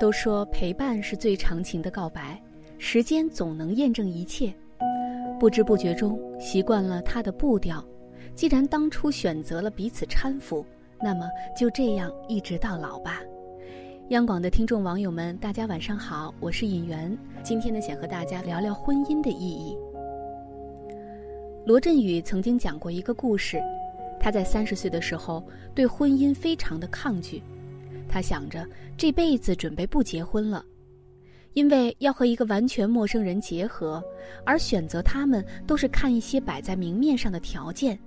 都说陪伴是最长情的告白，时间总能验证一切。不知不觉中习惯了他的步调，既然当初选择了彼此搀扶，那么就这样一直到老吧。央广的听众网友们，大家晚上好，我是尹媛。今天呢，想和大家聊聊婚姻的意义。罗振宇曾经讲过一个故事，他在三十岁的时候对婚姻非常的抗拒，他想着这辈子准备不结婚了。因为要和一个完全陌生人结合，而选择他们都是看一些摆在明面上的条件，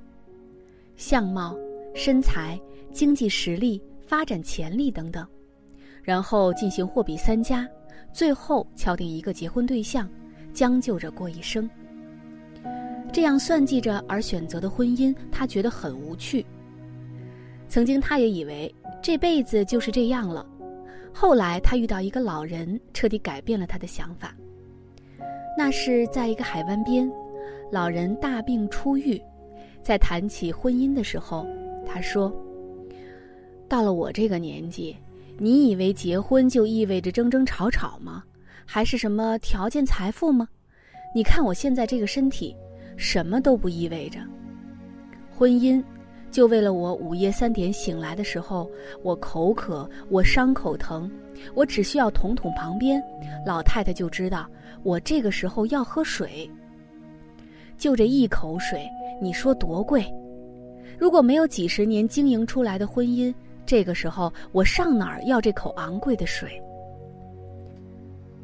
相貌、身材、经济实力、发展潜力等等，然后进行货比三家，最后敲定一个结婚对象，将就着过一生。这样算计着而选择的婚姻，他觉得很无趣。曾经他也以为这辈子就是这样了。后来，他遇到一个老人，彻底改变了他的想法。那是在一个海湾边，老人大病初愈，在谈起婚姻的时候，他说：“到了我这个年纪，你以为结婚就意味着争争吵吵吗？还是什么条件、财富吗？你看我现在这个身体，什么都不意味着。婚姻。”就为了我午夜三点醒来的时候，我口渴，我伤口疼，我只需要捅捅旁边，老太太就知道我这个时候要喝水。就这一口水，你说多贵？如果没有几十年经营出来的婚姻，这个时候我上哪儿要这口昂贵的水？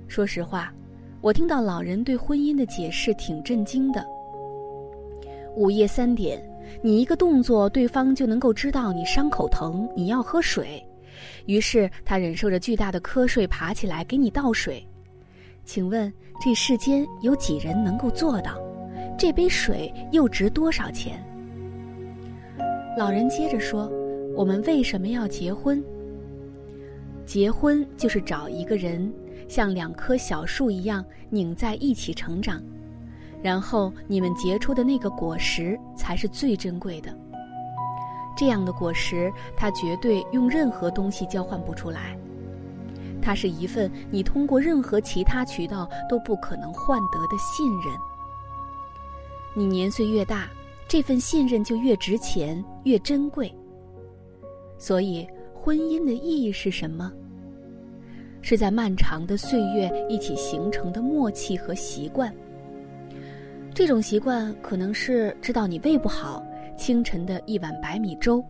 说实话，我听到老人对婚姻的解释挺震惊的。午夜三点。你一个动作，对方就能够知道你伤口疼，你要喝水，于是他忍受着巨大的瞌睡，爬起来给你倒水。请问这世间有几人能够做到？这杯水又值多少钱？老人接着说：“我们为什么要结婚？结婚就是找一个人，像两棵小树一样拧在一起成长。”然后你们结出的那个果实才是最珍贵的。这样的果实，它绝对用任何东西交换不出来。它是一份你通过任何其他渠道都不可能换得的信任。你年岁越大，这份信任就越值钱、越珍贵。所以，婚姻的意义是什么？是在漫长的岁月一起形成的默契和习惯。这种习惯可能是知道你胃不好，清晨的一碗白米粥；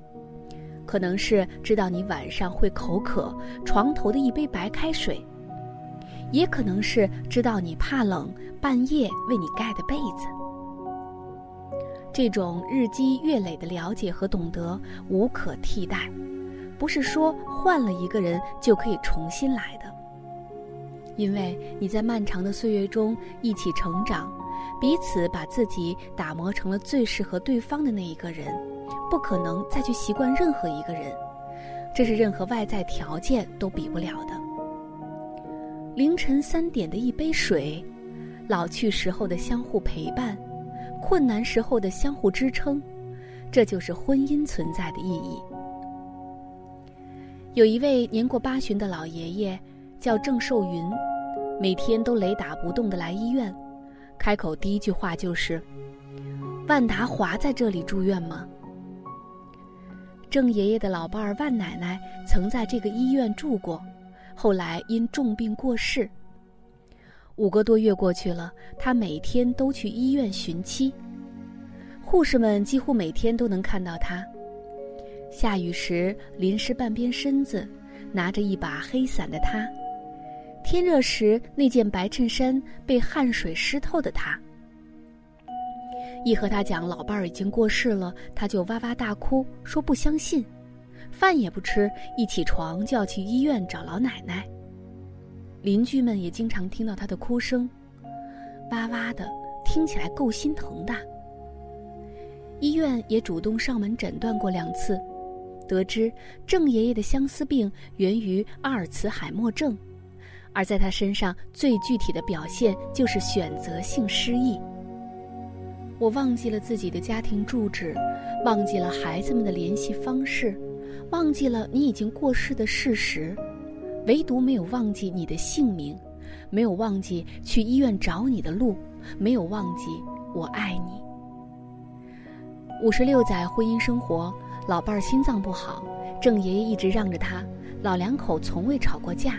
可能是知道你晚上会口渴，床头的一杯白开水；也可能是知道你怕冷，半夜为你盖的被子。这种日积月累的了解和懂得无可替代，不是说换了一个人就可以重新来的，因为你在漫长的岁月中一起成长。彼此把自己打磨成了最适合对方的那一个人，不可能再去习惯任何一个人，这是任何外在条件都比不了的。凌晨三点的一杯水，老去时候的相互陪伴，困难时候的相互支撑，这就是婚姻存在的意义。有一位年过八旬的老爷爷，叫郑寿云，每天都雷打不动的来医院。开口第一句话就是：“万达华在这里住院吗？”郑爷爷的老伴儿万奶奶曾在这个医院住过，后来因重病过世。五个多月过去了，他每天都去医院寻妻，护士们几乎每天都能看到他。下雨时淋湿半边身子，拿着一把黑伞的他。天热时，那件白衬衫被汗水湿透的他，一和他讲老伴儿已经过世了，他就哇哇大哭，说不相信，饭也不吃，一起床就要去医院找老奶奶。邻居们也经常听到他的哭声，哇哇的，听起来够心疼的。医院也主动上门诊断过两次，得知郑爷爷的相思病源于阿尔茨海默症。而在他身上最具体的表现就是选择性失忆。我忘记了自己的家庭住址，忘记了孩子们的联系方式，忘记了你已经过世的事实，唯独没有忘记你的姓名，没有忘记去医院找你的路，没有忘记我爱你。五十六载婚姻生活，老伴儿心脏不好，郑爷爷一直让着他，老两口从未吵过架。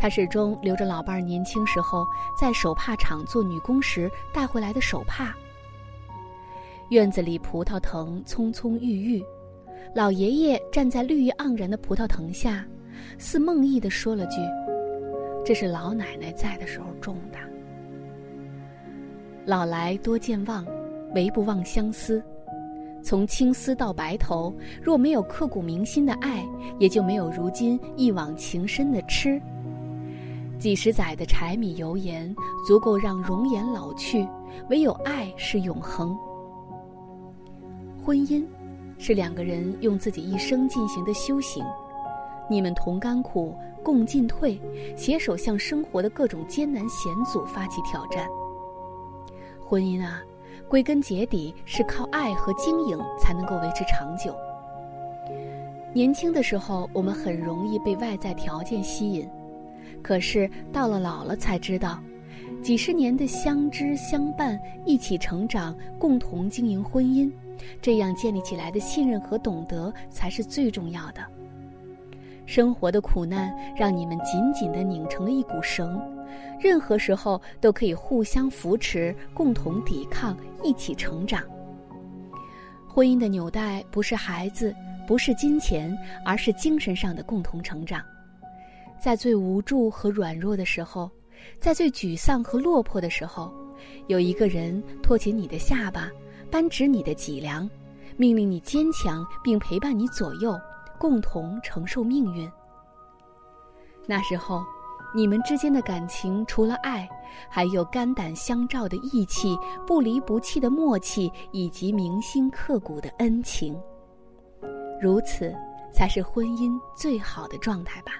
他始终留着老伴儿年轻时候在手帕厂做女工时带回来的手帕。院子里葡萄藤葱葱郁郁，老爷爷站在绿意盎然的葡萄藤下，似梦呓的说了句：“这是老奶奶在的时候种的。”老来多健忘。唯不忘相思，从青丝到白头，若没有刻骨铭心的爱，也就没有如今一往情深的痴。几十载的柴米油盐，足够让容颜老去，唯有爱是永恒。婚姻，是两个人用自己一生进行的修行，你们同甘苦，共进退，携手向生活的各种艰难险阻发起挑战。婚姻啊！归根结底是靠爱和经营才能够维持长久。年轻的时候，我们很容易被外在条件吸引，可是到了老了才知道，几十年的相知相伴、一起成长、共同经营婚姻，这样建立起来的信任和懂得才是最重要的。生活的苦难让你们紧紧地拧成了一股绳。任何时候都可以互相扶持，共同抵抗，一起成长。婚姻的纽带不是孩子，不是金钱，而是精神上的共同成长。在最无助和软弱的时候，在最沮丧和落魄的时候，有一个人托起你的下巴，扳直你的脊梁，命令你坚强，并陪伴你左右，共同承受命运。那时候。你们之间的感情，除了爱，还有肝胆相照的义气、不离不弃的默契，以及铭心刻骨的恩情。如此，才是婚姻最好的状态吧。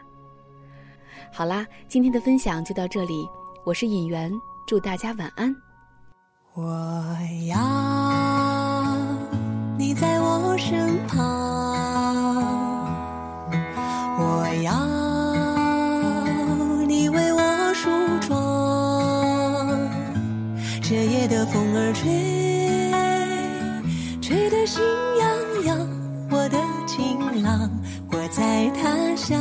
好啦，今天的分享就到这里，我是尹媛，祝大家晚安。我要你在我身旁，我要你为我梳妆。这夜。的风儿吹，吹得心痒痒。我的情郎，我在他乡，